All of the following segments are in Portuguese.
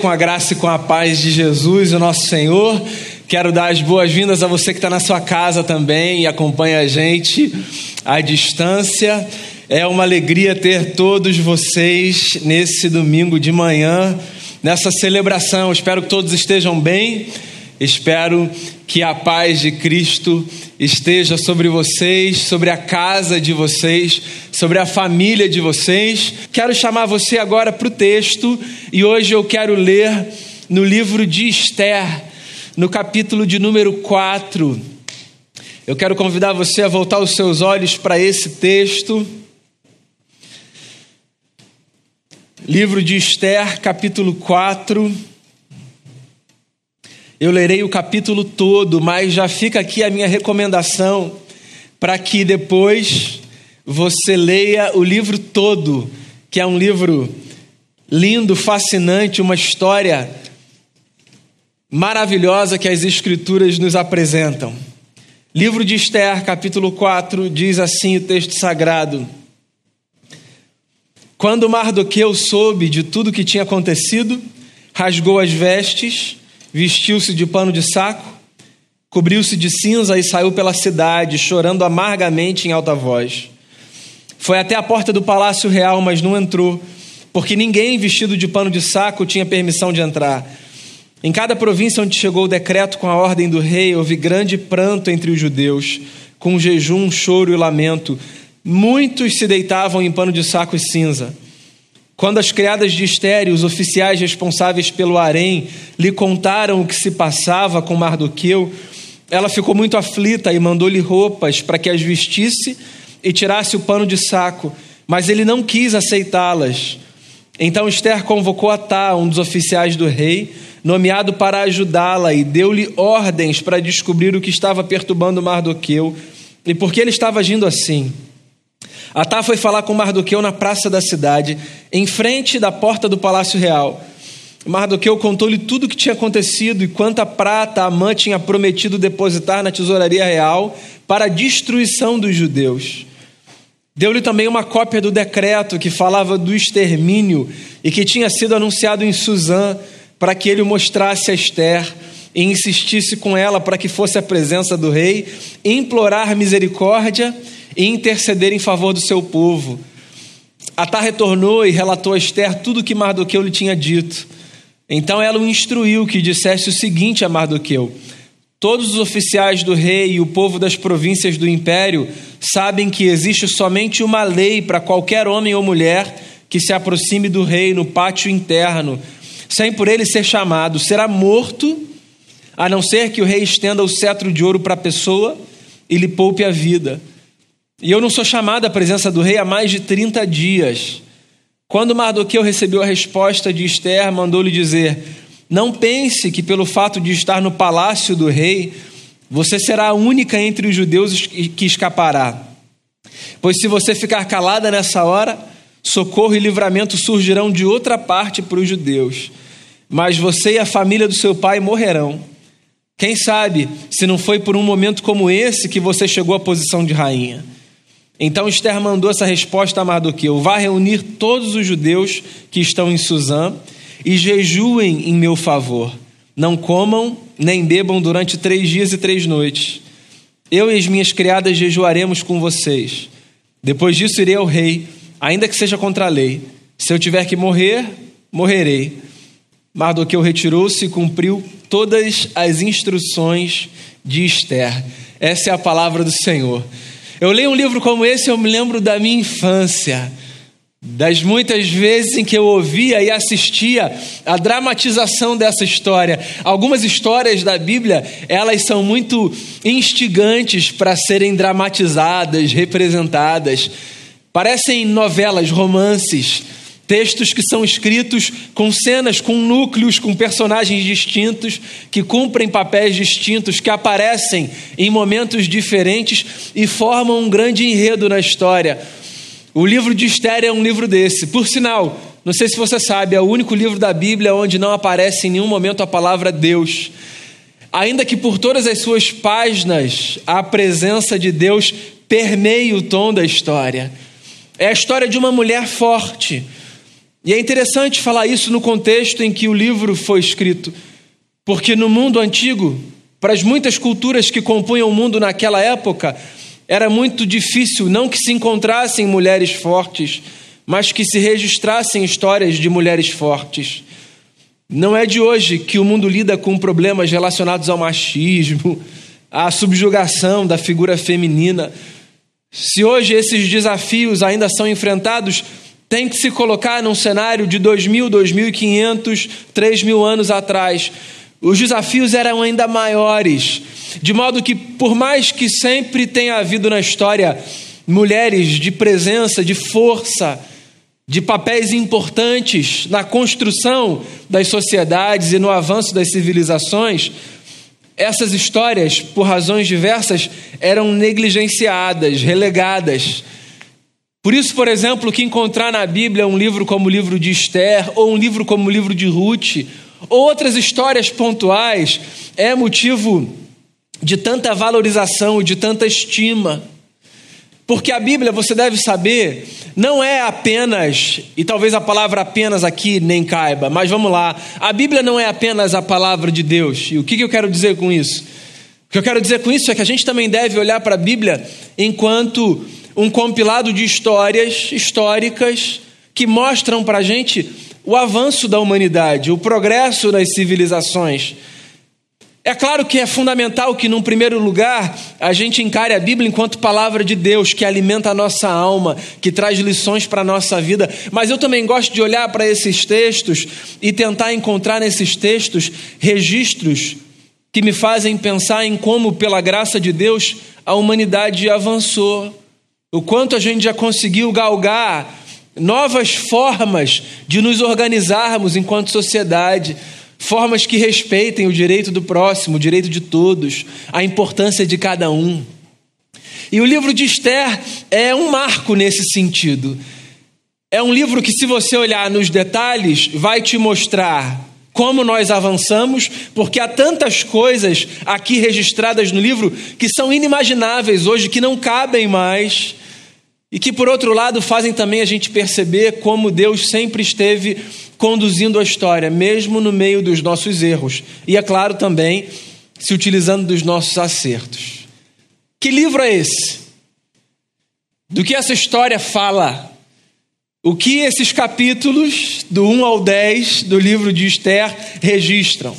Com a graça e com a paz de Jesus, o nosso Senhor. Quero dar as boas-vindas a você que está na sua casa também e acompanha a gente à distância. É uma alegria ter todos vocês nesse domingo de manhã, nessa celebração. Espero que todos estejam bem. Espero que a paz de Cristo esteja sobre vocês, sobre a casa de vocês, sobre a família de vocês. Quero chamar você agora para o texto e hoje eu quero ler no livro de Esther, no capítulo de número 4. Eu quero convidar você a voltar os seus olhos para esse texto. Livro de Esther, capítulo 4. Eu lerei o capítulo todo, mas já fica aqui a minha recomendação para que depois você leia o livro todo, que é um livro lindo, fascinante, uma história maravilhosa que as Escrituras nos apresentam. Livro de Esther, capítulo 4, diz assim o texto sagrado: Quando Mardoqueu soube de tudo que tinha acontecido, rasgou as vestes vestiu-se de pano de saco, cobriu-se de cinza e saiu pela cidade, chorando amargamente em alta voz. Foi até a porta do palácio real, mas não entrou, porque ninguém vestido de pano de saco tinha permissão de entrar. Em cada província onde chegou o decreto com a ordem do rei, houve grande pranto entre os judeus, com jejum, choro e lamento. Muitos se deitavam em pano de saco e cinza. Quando as criadas de Esther os oficiais responsáveis pelo harém lhe contaram o que se passava com Mardoqueu, ela ficou muito aflita e mandou-lhe roupas para que as vestisse e tirasse o pano de saco, mas ele não quis aceitá-las. Então Esther convocou Atá, um dos oficiais do rei, nomeado para ajudá-la, e deu-lhe ordens para descobrir o que estava perturbando Mardoqueu e por que ele estava agindo assim. Atá foi falar com Mardoqueu na praça da cidade, em frente da porta do palácio real. Mardoqueu contou-lhe tudo o que tinha acontecido e quanta prata a mãe tinha prometido depositar na tesouraria real para a destruição dos judeus. Deu-lhe também uma cópia do decreto que falava do extermínio e que tinha sido anunciado em Suzã para que ele o mostrasse a Esther e insistisse com ela para que fosse à presença do rei, implorar misericórdia e interceder em favor do seu povo. Atá retornou e relatou a Esther tudo o que Mardoqueu lhe tinha dito. Então ela o instruiu que dissesse o seguinte a Mardoqueu: Todos os oficiais do rei e o povo das províncias do império sabem que existe somente uma lei para qualquer homem ou mulher que se aproxime do rei no pátio interno, sem por ele ser chamado, será morto, a não ser que o rei estenda o cetro de ouro para a pessoa e lhe poupe a vida. E eu não sou chamado à presença do rei há mais de 30 dias. Quando Mardoqueu recebeu a resposta de Esther, mandou-lhe dizer: Não pense que pelo fato de estar no palácio do rei, você será a única entre os judeus que escapará. Pois se você ficar calada nessa hora, socorro e livramento surgirão de outra parte para os judeus. Mas você e a família do seu pai morrerão. Quem sabe se não foi por um momento como esse que você chegou à posição de rainha. Então Esther mandou essa resposta a Mardoqueu: Vá reunir todos os judeus que estão em Suzã e jejuem em meu favor. Não comam nem bebam durante três dias e três noites. Eu e as minhas criadas jejuaremos com vocês. Depois disso irei ao rei, ainda que seja contra a lei. Se eu tiver que morrer, morrerei. Mardoqueu retirou-se e cumpriu todas as instruções de Esther. Essa é a palavra do Senhor. Eu leio um livro como esse, eu me lembro da minha infância, das muitas vezes em que eu ouvia e assistia a dramatização dessa história. Algumas histórias da Bíblia, elas são muito instigantes para serem dramatizadas, representadas. Parecem novelas, romances, Textos que são escritos com cenas, com núcleos, com personagens distintos, que cumprem papéis distintos, que aparecem em momentos diferentes e formam um grande enredo na história. O livro de Esther é um livro desse. Por sinal, não sei se você sabe, é o único livro da Bíblia onde não aparece em nenhum momento a palavra Deus. Ainda que por todas as suas páginas a presença de Deus permeie o tom da história. É a história de uma mulher forte E é interessante falar isso no contexto em que o livro foi escrito, porque no mundo antigo, para as muitas culturas que compunham o mundo naquela época, era muito difícil não que se encontrassem mulheres fortes, mas que se registrassem histórias de mulheres fortes. Não é de hoje que o mundo lida com problemas relacionados ao machismo, à subjugação da figura feminina. Se hoje esses desafios ainda são enfrentados, tem que se colocar num cenário de 2.000, 2.500, 3.000 anos atrás. Os desafios eram ainda maiores, de modo que, por mais que sempre tenha havido na história mulheres de presença, de força, de papéis importantes na construção das sociedades e no avanço das civilizações, essas histórias, por razões diversas, eram negligenciadas, relegadas. Por isso, por exemplo, que encontrar na Bíblia um livro como o livro de Esther, ou um livro como o livro de Ruth, ou outras histórias pontuais, é motivo de tanta valorização, de tanta estima. Porque a Bíblia, você deve saber, não é apenas, e talvez a palavra apenas aqui nem caiba, mas vamos lá. A Bíblia não é apenas a palavra de Deus. E o que eu quero dizer com isso? O que eu quero dizer com isso é que a gente também deve olhar para a Bíblia enquanto um compilado de histórias históricas que mostram para a gente o avanço da humanidade, o progresso das civilizações. É claro que é fundamental que, num primeiro lugar, a gente encare a Bíblia enquanto palavra de Deus, que alimenta a nossa alma, que traz lições para a nossa vida. Mas eu também gosto de olhar para esses textos e tentar encontrar nesses textos registros que me fazem pensar em como, pela graça de Deus, a humanidade avançou, o quanto a gente já conseguiu galgar novas formas de nos organizarmos enquanto sociedade formas que respeitem o direito do próximo, o direito de todos, a importância de cada um. E o livro de Esther é um marco nesse sentido. É um livro que, se você olhar nos detalhes, vai te mostrar como nós avançamos, porque há tantas coisas aqui registradas no livro que são inimagináveis hoje, que não cabem mais, e que, por outro lado, fazem também a gente perceber como Deus sempre esteve conduzindo a história, mesmo no meio dos nossos erros. E, é claro, também se utilizando dos nossos acertos. Que livro é esse? Do que essa história fala? O que esses capítulos, do 1 ao 10 do livro de Esther, registram?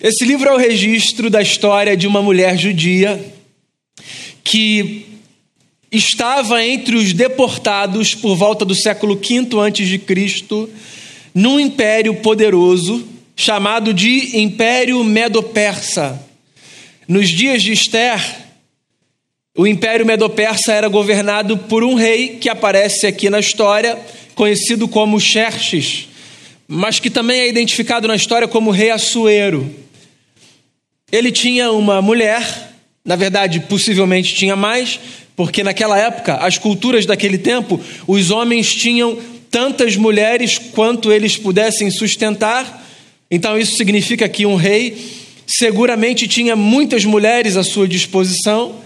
Esse livro é o registro da história de uma mulher judia que estava entre os deportados por volta do século V Cristo num império poderoso chamado de Império Medo-Persa. Nos dias de Esther, o Império Medo-Persa era governado por um rei que aparece aqui na história, conhecido como Xerxes, mas que também é identificado na história como rei Assuero. Ele tinha uma mulher, na verdade, possivelmente tinha mais, porque naquela época, as culturas daquele tempo, os homens tinham tantas mulheres quanto eles pudessem sustentar. Então, isso significa que um rei seguramente tinha muitas mulheres à sua disposição.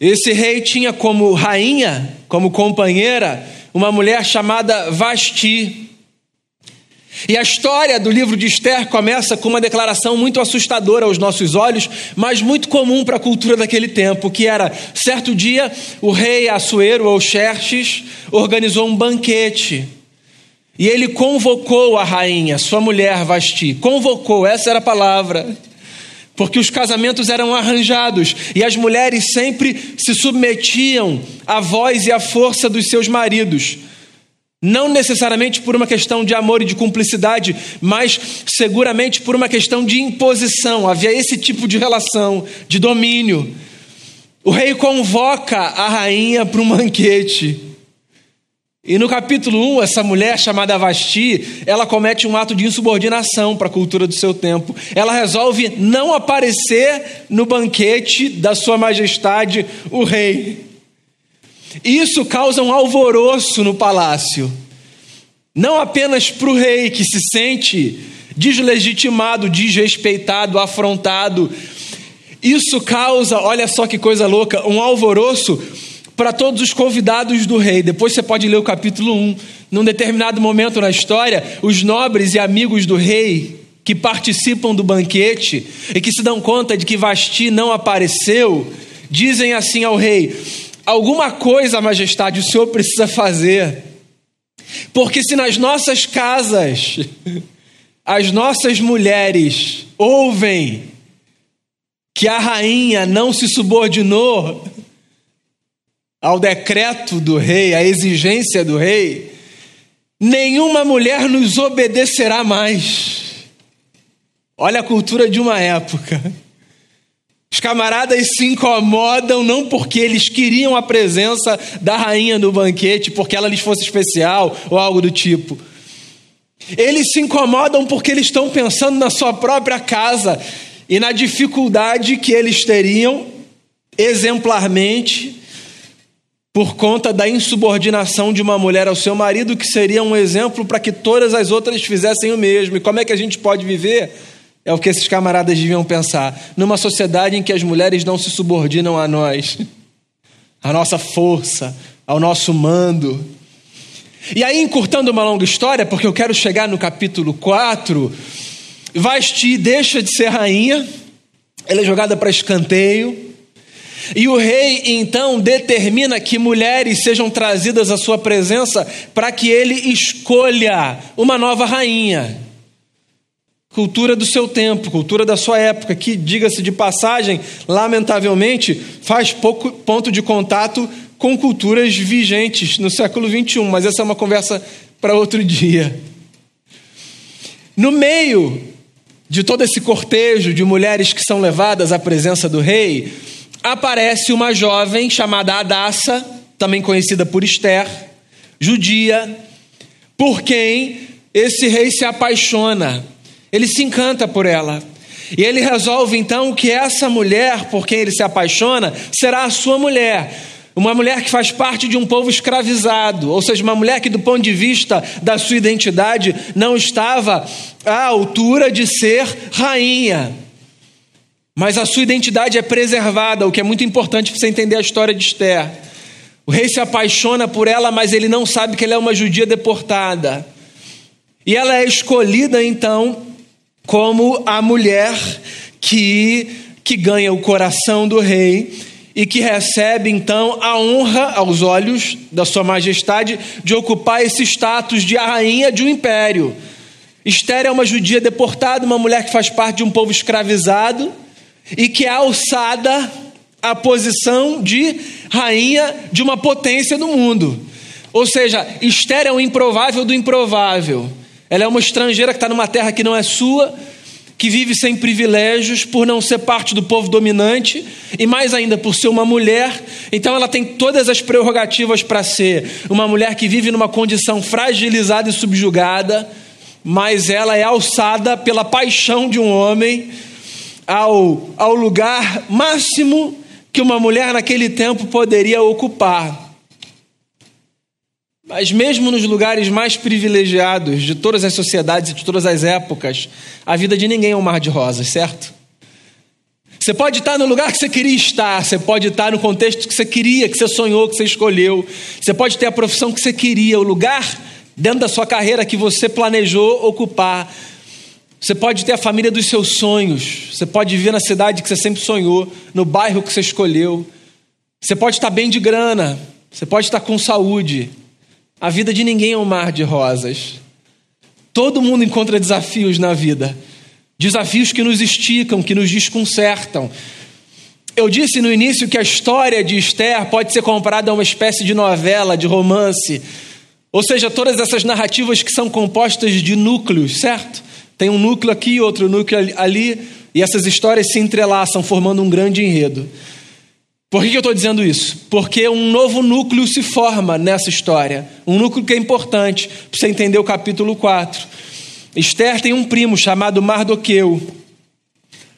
Esse rei tinha como rainha, como companheira, uma mulher chamada Vasti. E a história do livro de Esther começa com uma declaração muito assustadora aos nossos olhos, mas muito comum para a cultura daquele tempo, que era, certo dia, o rei Assuero, ou Xerxes, organizou um banquete. E ele convocou a rainha, sua mulher Vasti. Convocou, essa era a palavra. Porque os casamentos eram arranjados e as mulheres sempre se submetiam à voz e à força dos seus maridos. Não necessariamente por uma questão de amor e de cumplicidade, mas seguramente por uma questão de imposição. Havia esse tipo de relação, de domínio. O rei convoca a rainha para um banquete. E no capítulo 1, essa mulher chamada Vasti, ela comete um ato de insubordinação para a cultura do seu tempo. Ela resolve não aparecer no banquete da sua majestade, o rei. Isso causa um alvoroço no palácio. Não apenas para o rei que se sente deslegitimado, desrespeitado, afrontado. Isso causa, olha só que coisa louca, um alvoroço para todos os convidados do rei. Depois você pode ler o capítulo 1. Num determinado momento na história, os nobres e amigos do rei que participam do banquete e que se dão conta de que Vasti não apareceu, dizem assim ao rei: Alguma coisa, majestade, o senhor precisa fazer. Porque se nas nossas casas as nossas mulheres ouvem que a rainha não se subordinou ao decreto do rei, à exigência do rei, nenhuma mulher nos obedecerá mais. Olha a cultura de uma época. Os camaradas se incomodam não porque eles queriam a presença da rainha no banquete, porque ela lhes fosse especial ou algo do tipo. Eles se incomodam porque eles estão pensando na sua própria casa e na dificuldade que eles teriam exemplarmente por conta da insubordinação de uma mulher ao seu marido, que seria um exemplo para que todas as outras fizessem o mesmo. E como é que a gente pode viver? É o que esses camaradas deviam pensar. Numa sociedade em que as mulheres não se subordinam a nós, à nossa força, ao nosso mando. E aí, encurtando uma longa história, porque eu quero chegar no capítulo 4, Vasti deixa de ser rainha, ela é jogada para escanteio. E o rei então determina que mulheres sejam trazidas à sua presença para que ele escolha uma nova rainha. Cultura do seu tempo, cultura da sua época, que, diga-se de passagem, lamentavelmente, faz pouco ponto de contato com culturas vigentes no século XXI, mas essa é uma conversa para outro dia. No meio de todo esse cortejo de mulheres que são levadas à presença do rei, aparece uma jovem chamada Adassa, também conhecida por Esther, judia, por quem esse rei se apaixona. Ele se encanta por ela. E ele resolve então que essa mulher por quem ele se apaixona será a sua mulher. Uma mulher que faz parte de um povo escravizado, ou seja, uma mulher que, do ponto de vista da sua identidade, não estava à altura de ser rainha. Mas a sua identidade é preservada, o que é muito importante para você entender a história de Esther. O rei se apaixona por ela, mas ele não sabe que ela é uma judia deportada. E ela é escolhida então como a mulher que, que ganha o coração do rei e que recebe então a honra aos olhos da sua majestade de ocupar esse status de rainha de um império. Esther é uma judia deportada, uma mulher que faz parte de um povo escravizado e que é alçada à posição de rainha de uma potência do mundo. Ou seja, Esther é o improvável do improvável. Ela é uma estrangeira que está numa terra que não é sua, que vive sem privilégios por não ser parte do povo dominante e mais ainda por ser uma mulher. Então ela tem todas as prerrogativas para ser uma mulher que vive numa condição fragilizada e subjugada, mas ela é alçada pela paixão de um homem ao, ao lugar máximo que uma mulher naquele tempo poderia ocupar. Mas, mesmo nos lugares mais privilegiados de todas as sociedades e de todas as épocas, a vida de ninguém é um mar de rosas, certo? Você pode estar no lugar que você queria estar, você pode estar no contexto que você queria, que você sonhou, que você escolheu, você pode ter a profissão que você queria, o lugar dentro da sua carreira que você planejou ocupar, você pode ter a família dos seus sonhos. Você pode viver na cidade que você sempre sonhou, no bairro que você escolheu. Você pode estar bem de grana. Você pode estar com saúde. A vida de ninguém é um mar de rosas. Todo mundo encontra desafios na vida. Desafios que nos esticam, que nos desconcertam. Eu disse no início que a história de Esther pode ser comparada a uma espécie de novela, de romance. Ou seja, todas essas narrativas que são compostas de núcleos, certo? Tem um núcleo aqui, outro núcleo ali, e essas histórias se entrelaçam, formando um grande enredo. Por que eu estou dizendo isso? Porque um novo núcleo se forma nessa história. Um núcleo que é importante para você entender o capítulo 4. Esther tem um primo chamado Mardoqueu,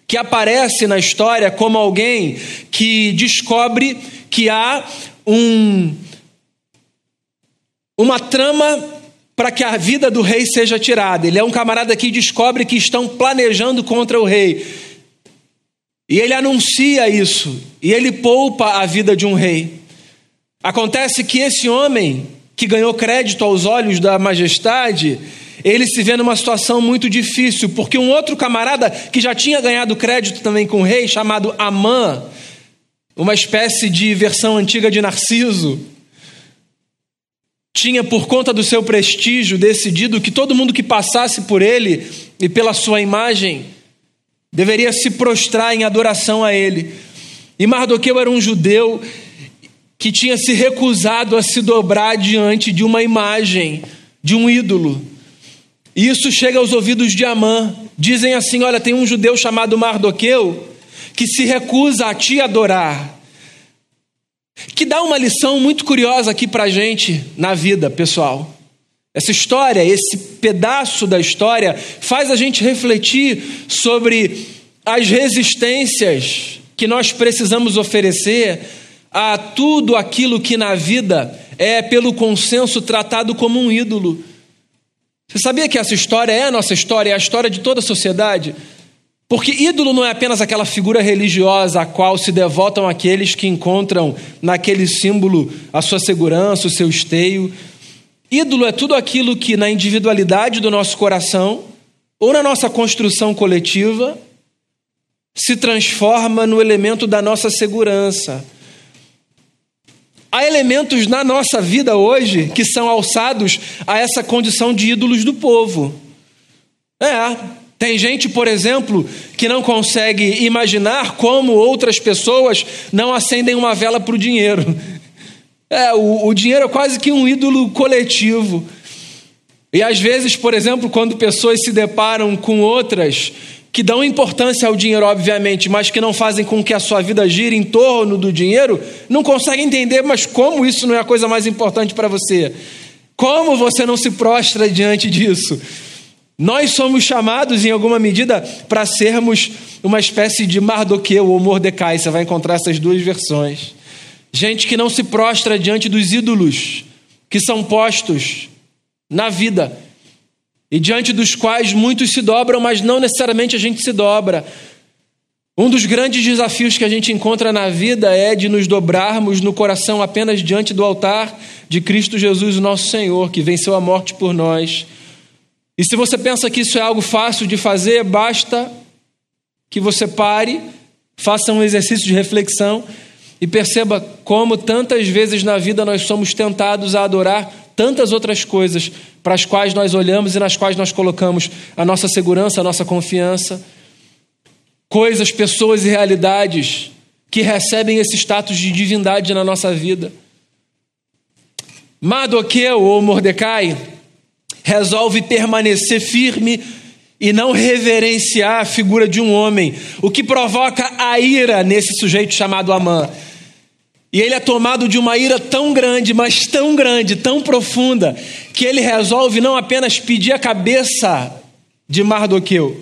que aparece na história como alguém que descobre que há um, uma trama para que a vida do rei seja tirada. Ele é um camarada que descobre que estão planejando contra o rei. E ele anuncia isso. E ele poupa a vida de um rei. Acontece que esse homem, que ganhou crédito aos olhos da majestade, ele se vê numa situação muito difícil, porque um outro camarada que já tinha ganhado crédito também com o rei, chamado Amã, uma espécie de versão antiga de Narciso, tinha, por conta do seu prestígio, decidido que todo mundo que passasse por ele e pela sua imagem deveria se prostrar em adoração a ele. E Mardoqueu era um judeu que tinha se recusado a se dobrar diante de uma imagem, de um ídolo. E isso chega aos ouvidos de Amã. Dizem assim: Olha, tem um judeu chamado Mardoqueu que se recusa a te adorar. Que dá uma lição muito curiosa aqui para gente na vida, pessoal. Essa história, esse pedaço da história, faz a gente refletir sobre as resistências que nós precisamos oferecer a tudo aquilo que na vida é, pelo consenso, tratado como um ídolo. Você sabia que essa história é a nossa história, é a história de toda a sociedade? Porque ídolo não é apenas aquela figura religiosa a qual se devotam aqueles que encontram naquele símbolo a sua segurança, o seu esteio. Ídolo é tudo aquilo que na individualidade do nosso coração ou na nossa construção coletiva se transforma no elemento da nossa segurança Há elementos na nossa vida hoje que são alçados a essa condição de ídolos do povo. É, tem gente, por exemplo, que não consegue imaginar como outras pessoas não acendem uma vela para o dinheiro. É, o, o dinheiro é quase que um ídolo coletivo. E às vezes, por exemplo, quando pessoas se deparam com outras que dão importância ao dinheiro, obviamente, mas que não fazem com que a sua vida gire em torno do dinheiro, não conseguem entender, mas como isso não é a coisa mais importante para você? Como você não se prostra diante disso? Nós somos chamados, em alguma medida, para sermos uma espécie de Mardoqueu ou Mordecai. Você vai encontrar essas duas versões. Gente que não se prostra diante dos ídolos que são postos na vida e diante dos quais muitos se dobram, mas não necessariamente a gente se dobra. Um dos grandes desafios que a gente encontra na vida é de nos dobrarmos no coração apenas diante do altar de Cristo Jesus, o nosso Senhor, que venceu a morte por nós. E se você pensa que isso é algo fácil de fazer, basta que você pare, faça um exercício de reflexão e perceba como tantas vezes na vida nós somos tentados a adorar tantas outras coisas para as quais nós olhamos e nas quais nós colocamos a nossa segurança, a nossa confiança. Coisas, pessoas e realidades que recebem esse status de divindade na nossa vida. Madoqueu ou Mordecai resolve permanecer firme e não reverenciar a figura de um homem, o que provoca a ira nesse sujeito chamado Amã. E ele é tomado de uma ira tão grande, mas tão grande, tão profunda, que ele resolve não apenas pedir a cabeça de Mardoqueu,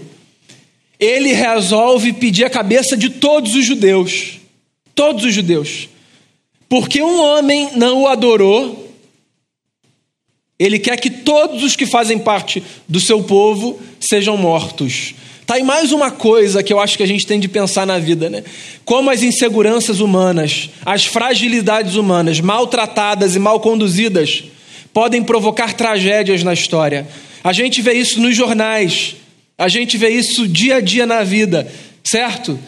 ele resolve pedir a cabeça de todos os judeus. Todos os judeus. Porque um homem não o adorou, ele quer que todos os que fazem parte do seu povo sejam mortos. Tá aí mais uma coisa que eu acho que a gente tem de pensar na vida, né? Como as inseguranças humanas, as fragilidades humanas, maltratadas e mal conduzidas, podem provocar tragédias na história. A gente vê isso nos jornais, a gente vê isso dia a dia na vida, certo?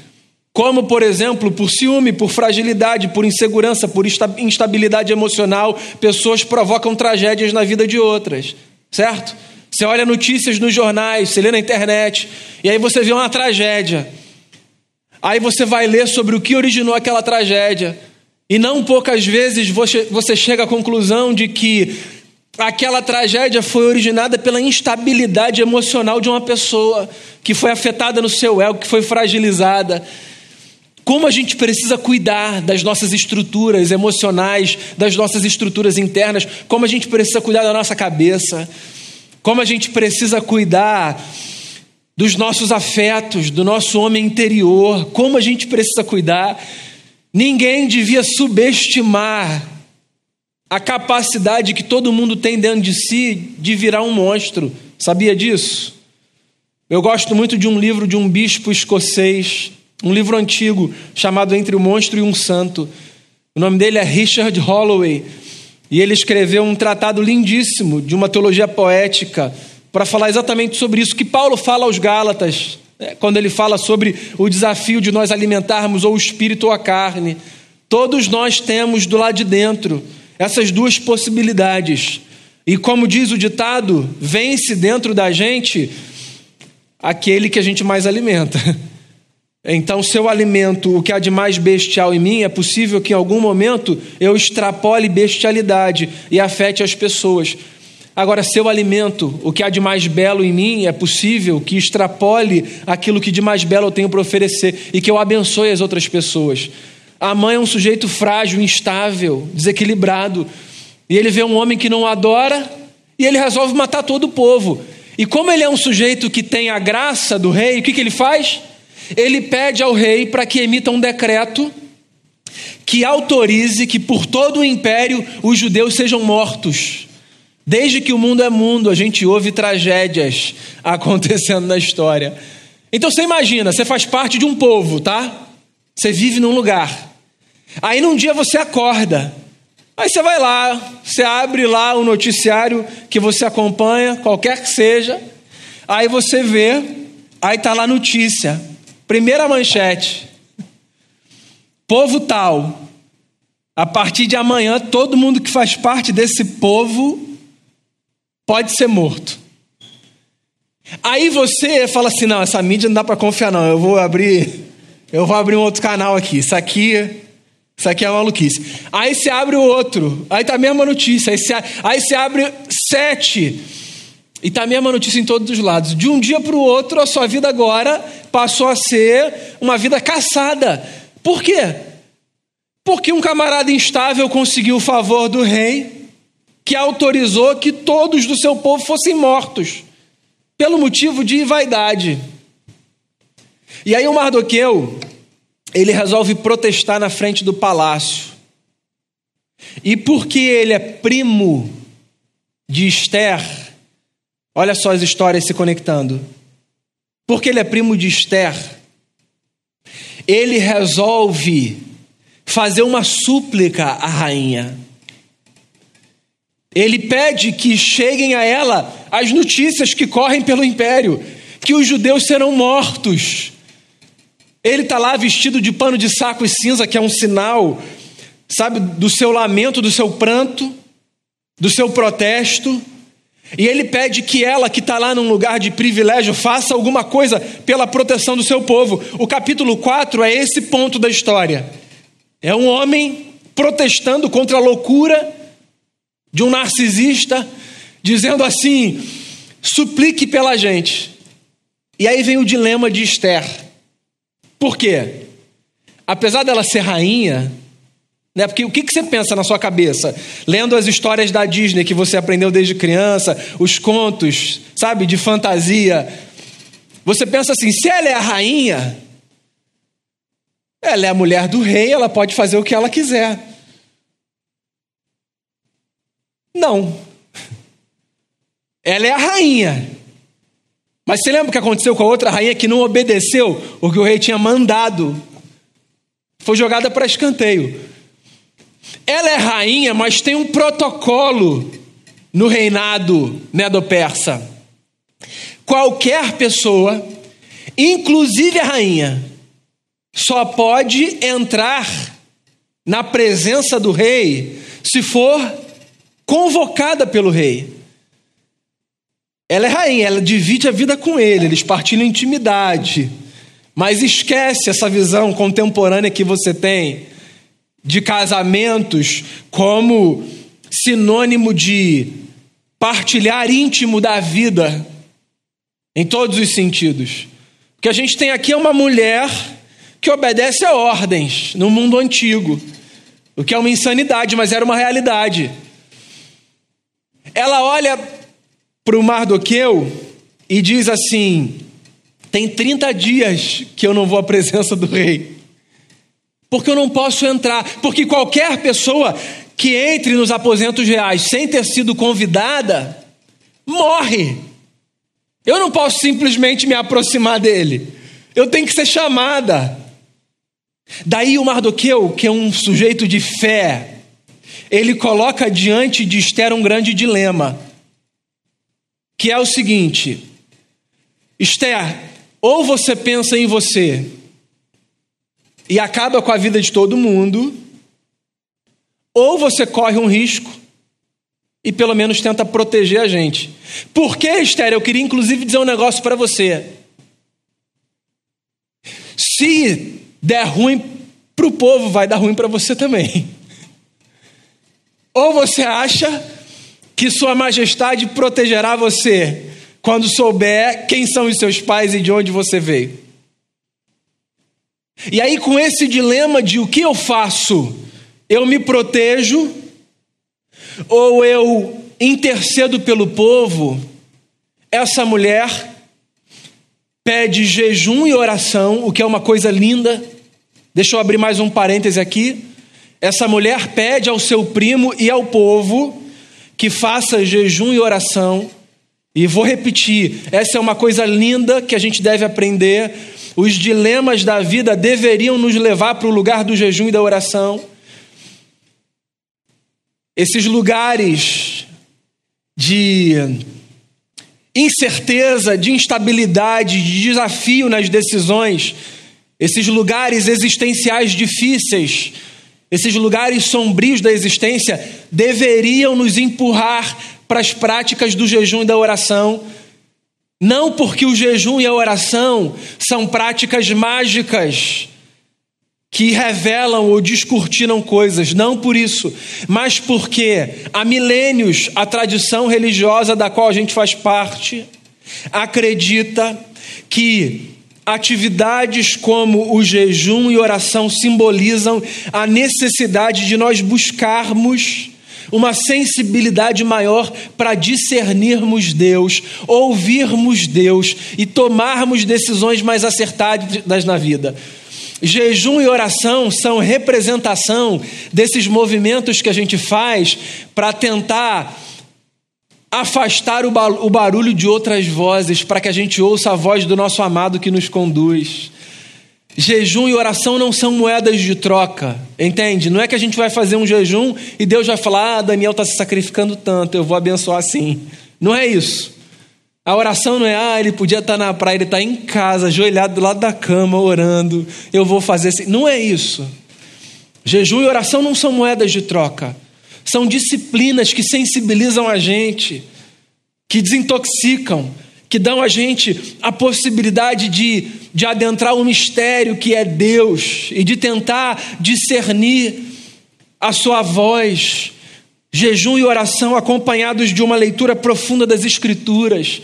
Como, por exemplo, por ciúme, por fragilidade, por insegurança, por instabilidade emocional, pessoas provocam tragédias na vida de outras, certo? Você olha notícias nos jornais, você lê na internet, e aí você vê uma tragédia. Aí você vai ler sobre o que originou aquela tragédia. E não poucas vezes você, você chega à conclusão de que aquela tragédia foi originada pela instabilidade emocional de uma pessoa que foi afetada no seu ego, que foi fragilizada. Como a gente precisa cuidar das nossas estruturas emocionais, das nossas estruturas internas, como a gente precisa cuidar da nossa cabeça como a gente precisa cuidar dos nossos afetos, do nosso homem interior, como a gente precisa cuidar. Ninguém devia subestimar a capacidade que todo mundo tem dentro de si de virar um monstro. Sabia disso? Eu gosto muito de um livro de um bispo escocês, um livro antigo chamado Entre o Monstro e um Santo. O nome dele é Richard Holloway. E ele escreveu um tratado lindíssimo de uma teologia poética para falar exatamente sobre isso que Paulo fala aos Gálatas, né, quando ele fala sobre o desafio de nós alimentarmos ou o espírito ou a carne. Todos nós temos do lado de dentro essas duas possibilidades. E como diz o ditado, vence dentro da gente aquele que a gente mais alimenta. Então, se eu alimento o que há de mais bestial em mim, é possível que em algum momento eu extrapole bestialidade e afete as pessoas. Agora, se eu alimento o que há de mais belo em mim, é possível que extrapole aquilo que de mais belo eu tenho para oferecer e que eu abençoe as outras pessoas. A mãe é um sujeito frágil, instável, desequilibrado. E ele vê um homem que não adora e ele resolve matar todo o povo. E como ele é um sujeito que tem a graça do rei, o que, que ele faz? Ele pede ao rei para que emita um decreto que autorize que por todo o império os judeus sejam mortos. Desde que o mundo é mundo, a gente ouve tragédias acontecendo na história. Então você imagina, você faz parte de um povo, tá? Você vive num lugar. Aí num dia você acorda Aí você vai lá, você abre lá o noticiário que você acompanha, qualquer que seja, aí você vê, aí tá lá notícia, primeira manchete, povo tal, a partir de amanhã todo mundo que faz parte desse povo pode ser morto. Aí você fala assim, não, essa mídia não dá para confiar não, eu vou abrir, eu vou abrir um outro canal aqui, isso aqui isso aqui é maluquice. Aí você abre o outro, aí tá a mesma notícia. Aí você, aí você abre sete, e tá a mesma notícia em todos os lados. De um dia para o outro, a sua vida agora passou a ser uma vida caçada. Por quê? Porque um camarada instável conseguiu o favor do rei, que autorizou que todos do seu povo fossem mortos, pelo motivo de vaidade. E aí o Mardoqueu, ele resolve protestar na frente do palácio. E porque ele é primo de Esther, olha só as histórias se conectando. Porque ele é primo de Esther, ele resolve fazer uma súplica à rainha. Ele pede que cheguem a ela as notícias que correm pelo império, que os judeus serão mortos ele está lá vestido de pano de saco e cinza, que é um sinal, sabe, do seu lamento, do seu pranto, do seu protesto. E ele pede que ela, que está lá num lugar de privilégio, faça alguma coisa pela proteção do seu povo. O capítulo 4 é esse ponto da história. É um homem protestando contra a loucura de um narcisista, dizendo assim: suplique pela gente. E aí vem o dilema de Esther. Por quê? Apesar dela ser rainha, né? Porque o que, que você pensa na sua cabeça? Lendo as histórias da Disney que você aprendeu desde criança, os contos, sabe, de fantasia. Você pensa assim: se ela é a rainha, ela é a mulher do rei, ela pode fazer o que ela quiser. Não. Ela é a rainha. Mas você lembra o que aconteceu com a outra rainha que não obedeceu o que o rei tinha mandado? Foi jogada para escanteio. Ela é rainha, mas tem um protocolo no reinado medo-persa. Qualquer pessoa, inclusive a rainha, só pode entrar na presença do rei se for convocada pelo rei. Ela é rainha, ela divide a vida com ele, eles partilham intimidade. Mas esquece essa visão contemporânea que você tem de casamentos como sinônimo de partilhar íntimo da vida em todos os sentidos. O que a gente tem aqui é uma mulher que obedece a ordens no mundo antigo, o que é uma insanidade, mas era uma realidade. Ela olha para o Mardoqueu e diz assim: tem 30 dias que eu não vou à presença do rei, porque eu não posso entrar, porque qualquer pessoa que entre nos aposentos reais sem ter sido convidada, morre. Eu não posso simplesmente me aproximar dele, eu tenho que ser chamada. Daí o Mardoqueu, que é um sujeito de fé, ele coloca diante de Esther um grande dilema, que é o seguinte: Esther, ou você pensa em você e acaba com a vida de todo mundo, ou você corre um risco e pelo menos tenta proteger a gente. Por que, Esther? Eu queria inclusive dizer um negócio para você. Se der ruim para o povo, vai dar ruim para você também. Ou você acha que Sua Majestade protegerá você quando souber quem são os seus pais e de onde você veio. E aí, com esse dilema de o que eu faço, eu me protejo ou eu intercedo pelo povo, essa mulher pede jejum e oração, o que é uma coisa linda. Deixa eu abrir mais um parêntese aqui. Essa mulher pede ao seu primo e ao povo que faça jejum e oração. E vou repetir, essa é uma coisa linda que a gente deve aprender. Os dilemas da vida deveriam nos levar para o lugar do jejum e da oração. Esses lugares de incerteza, de instabilidade, de desafio nas decisões, esses lugares existenciais difíceis, esses lugares sombrios da existência deveriam nos empurrar para as práticas do jejum e da oração. Não porque o jejum e a oração são práticas mágicas que revelam ou descortinam coisas, não por isso, mas porque há milênios a tradição religiosa da qual a gente faz parte acredita que Atividades como o jejum e oração simbolizam a necessidade de nós buscarmos uma sensibilidade maior para discernirmos Deus, ouvirmos Deus e tomarmos decisões mais acertadas na vida. Jejum e oração são representação desses movimentos que a gente faz para tentar afastar o barulho de outras vozes, para que a gente ouça a voz do nosso amado que nos conduz. Jejum e oração não são moedas de troca, entende? Não é que a gente vai fazer um jejum e Deus vai falar: Ah, Daniel está se sacrificando tanto, eu vou abençoar assim. Não é isso. A oração não é, ah, ele podia estar tá na praia, ele está em casa, ajoelhado do lado da cama, orando, eu vou fazer assim. Não é isso. Jejum e oração não são moedas de troca. São disciplinas que sensibilizam a gente, que desintoxicam, que dão a gente a possibilidade de, de adentrar o mistério que é Deus e de tentar discernir a sua voz. Jejum e oração acompanhados de uma leitura profunda das Escrituras,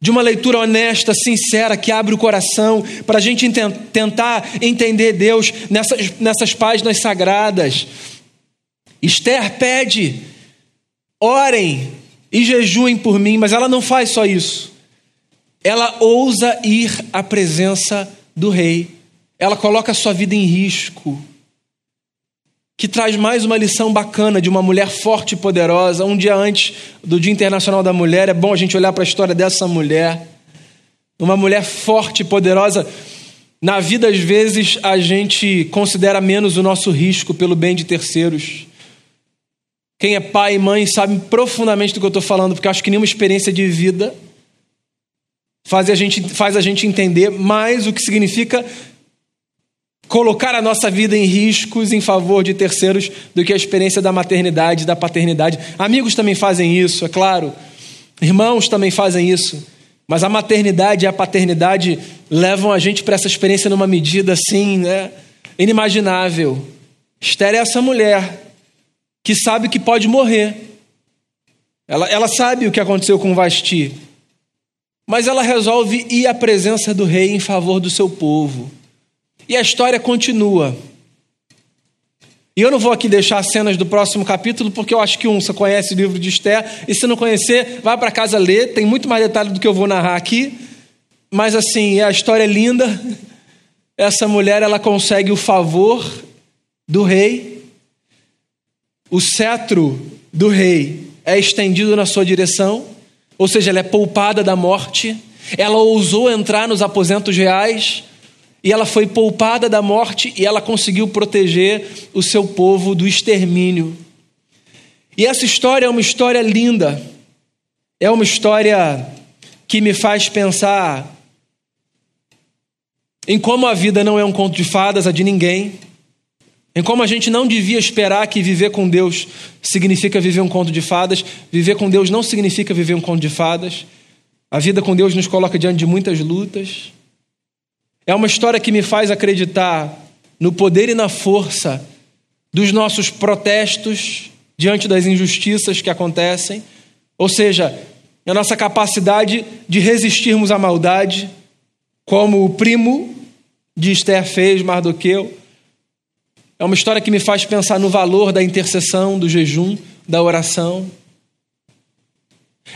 de uma leitura honesta, sincera, que abre o coração para a gente tentar entender Deus nessas, nessas páginas sagradas. Esther pede, orem e jejuem por mim, mas ela não faz só isso. Ela ousa ir à presença do rei. Ela coloca sua vida em risco. Que traz mais uma lição bacana de uma mulher forte e poderosa. Um dia antes do Dia Internacional da Mulher, é bom a gente olhar para a história dessa mulher. Uma mulher forte e poderosa. Na vida, às vezes, a gente considera menos o nosso risco pelo bem de terceiros. Quem é pai e mãe sabe profundamente do que eu estou falando, porque acho que nenhuma experiência de vida faz a, gente, faz a gente entender mais o que significa colocar a nossa vida em riscos em favor de terceiros do que a experiência da maternidade, da paternidade. Amigos também fazem isso, é claro. Irmãos também fazem isso. Mas a maternidade e a paternidade levam a gente para essa experiência numa medida assim, né, inimaginável. Esther é essa mulher que sabe que pode morrer. Ela, ela sabe o que aconteceu com Vasti. Mas ela resolve ir à presença do rei em favor do seu povo. E a história continua. E eu não vou aqui deixar as cenas do próximo capítulo, porque eu acho que um, você conhece o livro de Esther, e se não conhecer, vai para casa ler, tem muito mais detalhe do que eu vou narrar aqui. Mas assim, a história é linda. Essa mulher, ela consegue o favor do rei o cetro do rei é estendido na sua direção, ou seja, ela é poupada da morte, ela ousou entrar nos aposentos reais, e ela foi poupada da morte e ela conseguiu proteger o seu povo do extermínio. E essa história é uma história linda, é uma história que me faz pensar em como a vida não é um conto de fadas, a de ninguém, em como a gente não devia esperar que viver com Deus significa viver um conto de fadas, viver com Deus não significa viver um conto de fadas. A vida com Deus nos coloca diante de muitas lutas. É uma história que me faz acreditar no poder e na força dos nossos protestos diante das injustiças que acontecem, ou seja, a nossa capacidade de resistirmos à maldade, como o primo de Esther fez, Mardoqueu. É uma história que me faz pensar no valor da intercessão, do jejum, da oração.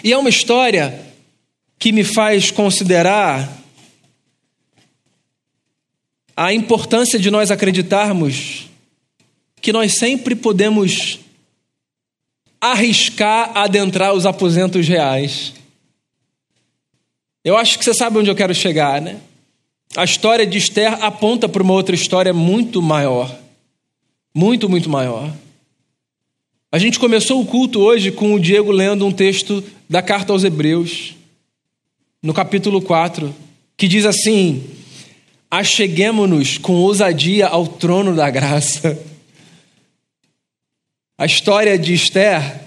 E é uma história que me faz considerar a importância de nós acreditarmos que nós sempre podemos arriscar adentrar os aposentos reais. Eu acho que você sabe onde eu quero chegar, né? A história de Esther aponta para uma outra história muito maior. Muito, muito maior. A gente começou o culto hoje com o Diego lendo um texto da carta aos Hebreus, no capítulo 4, que diz assim: Acheguemo-nos com ousadia ao trono da graça. A história de Esther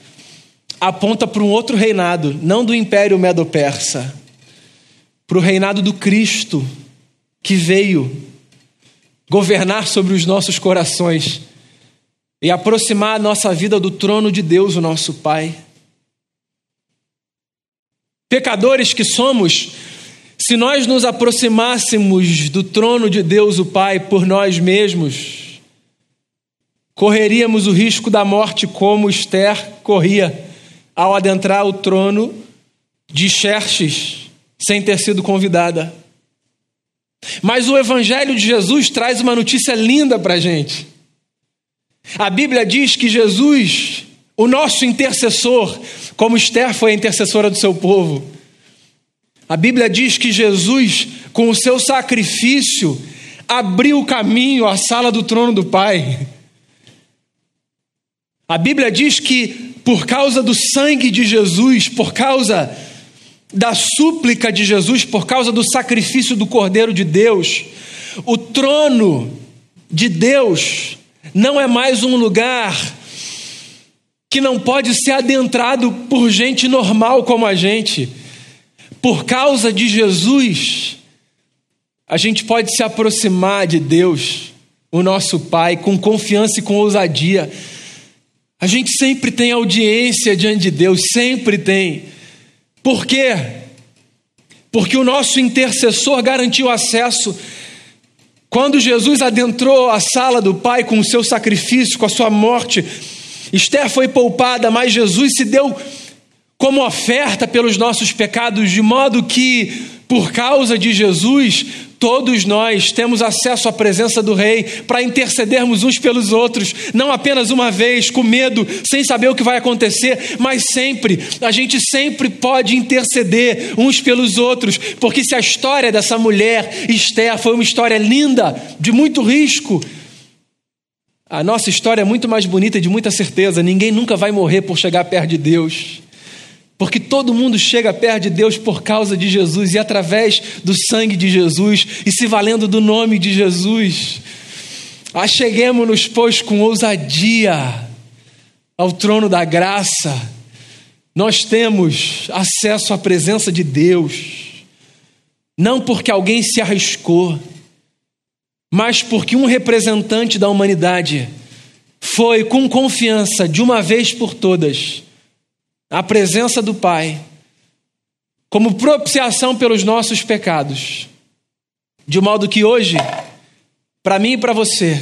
aponta para um outro reinado, não do Império Medo-Persa, para o reinado do Cristo que veio governar sobre os nossos corações e aproximar a nossa vida do trono de Deus, o nosso Pai. Pecadores que somos, se nós nos aproximássemos do trono de Deus, o Pai, por nós mesmos, correríamos o risco da morte como Esther corria ao adentrar o trono de Xerxes sem ter sido convidada. Mas o Evangelho de Jesus traz uma notícia linda para a gente. A Bíblia diz que Jesus, o nosso intercessor, como Esther foi a intercessora do seu povo, a Bíblia diz que Jesus, com o seu sacrifício, abriu o caminho à sala do trono do Pai. A Bíblia diz que, por causa do sangue de Jesus, por causa da súplica de Jesus, por causa do sacrifício do Cordeiro de Deus, o trono de Deus não é mais um lugar que não pode ser adentrado por gente normal como a gente. Por causa de Jesus, a gente pode se aproximar de Deus, o nosso Pai, com confiança e com ousadia. A gente sempre tem audiência diante de Deus, sempre tem. Por quê? Porque o nosso intercessor garantiu acesso. Quando Jesus adentrou a sala do Pai com o seu sacrifício, com a sua morte, Esther foi poupada, mas Jesus se deu como oferta pelos nossos pecados, de modo que, por causa de Jesus, Todos nós temos acesso à presença do Rei para intercedermos uns pelos outros, não apenas uma vez, com medo, sem saber o que vai acontecer, mas sempre. A gente sempre pode interceder uns pelos outros, porque se a história dessa mulher, Esther, foi uma história linda, de muito risco, a nossa história é muito mais bonita e de muita certeza. Ninguém nunca vai morrer por chegar perto de Deus. Porque todo mundo chega perto de Deus por causa de Jesus e através do sangue de Jesus e se valendo do nome de Jesus. Acheguemos-nos, pois, com ousadia ao trono da graça. Nós temos acesso à presença de Deus, não porque alguém se arriscou, mas porque um representante da humanidade foi com confiança, de uma vez por todas, a presença do Pai como propiciação pelos nossos pecados. De modo que hoje, para mim e para você,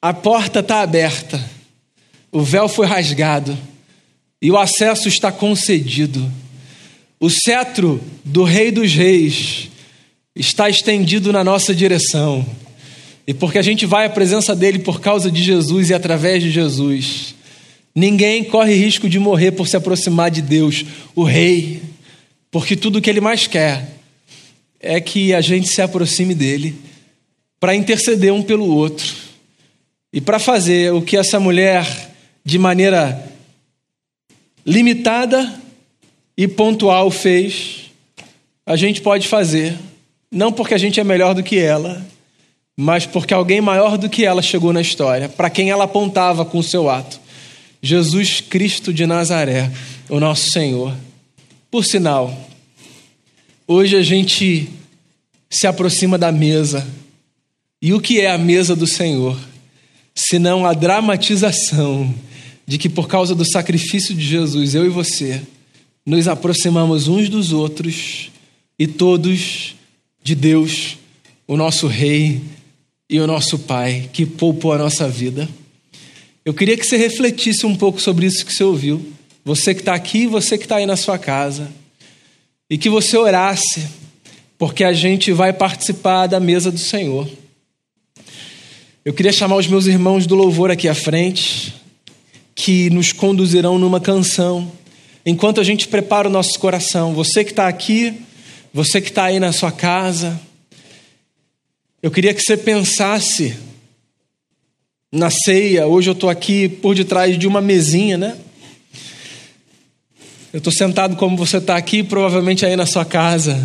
a porta está aberta, o véu foi rasgado e o acesso está concedido. O cetro do Rei dos Reis está estendido na nossa direção. E porque a gente vai à presença dele por causa de Jesus e através de Jesus, Ninguém corre risco de morrer por se aproximar de Deus, o Rei, porque tudo o que ele mais quer é que a gente se aproxime dele para interceder um pelo outro e para fazer o que essa mulher, de maneira limitada e pontual, fez, a gente pode fazer, não porque a gente é melhor do que ela, mas porque alguém maior do que ela chegou na história, para quem ela apontava com o seu ato. Jesus Cristo de Nazaré, o nosso Senhor. Por sinal, hoje a gente se aproxima da mesa. E o que é a mesa do Senhor? Senão a dramatização de que por causa do sacrifício de Jesus, eu e você, nos aproximamos uns dos outros e todos de Deus, o nosso Rei e o nosso Pai, que poupou a nossa vida. Eu queria que você refletisse um pouco sobre isso que você ouviu. Você que está aqui você que está aí na sua casa. E que você orasse, porque a gente vai participar da mesa do Senhor. Eu queria chamar os meus irmãos do louvor aqui à frente, que nos conduzirão numa canção, enquanto a gente prepara o nosso coração. Você que está aqui, você que está aí na sua casa, eu queria que você pensasse na ceia. Hoje eu estou aqui por detrás de uma mesinha, né? Eu estou sentado como você está aqui, provavelmente aí na sua casa.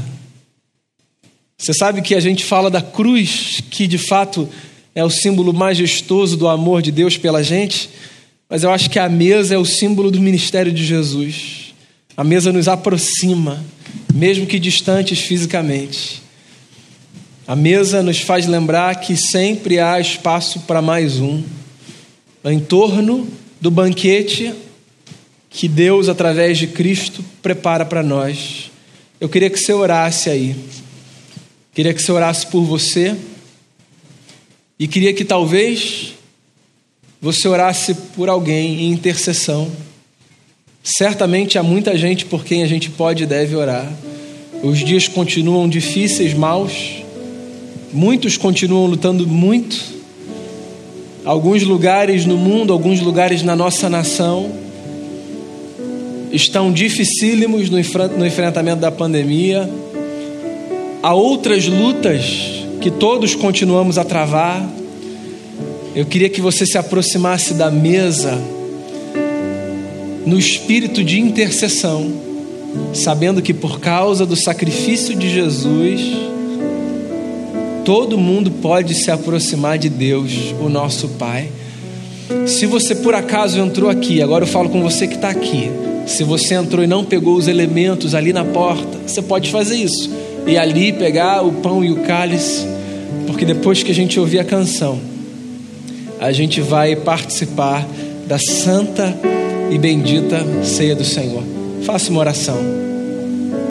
Você sabe que a gente fala da cruz, que de fato é o símbolo majestoso do amor de Deus pela gente, mas eu acho que a mesa é o símbolo do ministério de Jesus. A mesa nos aproxima, mesmo que distantes fisicamente. A mesa nos faz lembrar que sempre há espaço para mais um. Em torno do banquete que Deus, através de Cristo, prepara para nós. Eu queria que você orasse aí. Queria que você orasse por você. E queria que talvez você orasse por alguém em intercessão. Certamente há muita gente por quem a gente pode e deve orar. Os dias continuam difíceis, maus Muitos continuam lutando muito. Alguns lugares no mundo, alguns lugares na nossa nação estão dificílimos no enfrentamento da pandemia. Há outras lutas que todos continuamos a travar. Eu queria que você se aproximasse da mesa no espírito de intercessão, sabendo que por causa do sacrifício de Jesus, Todo mundo pode se aproximar de Deus, o nosso Pai. Se você por acaso entrou aqui, agora eu falo com você que está aqui. Se você entrou e não pegou os elementos ali na porta, você pode fazer isso. E ali pegar o pão e o cálice, porque depois que a gente ouvir a canção, a gente vai participar da santa e bendita ceia do Senhor. Faça uma oração.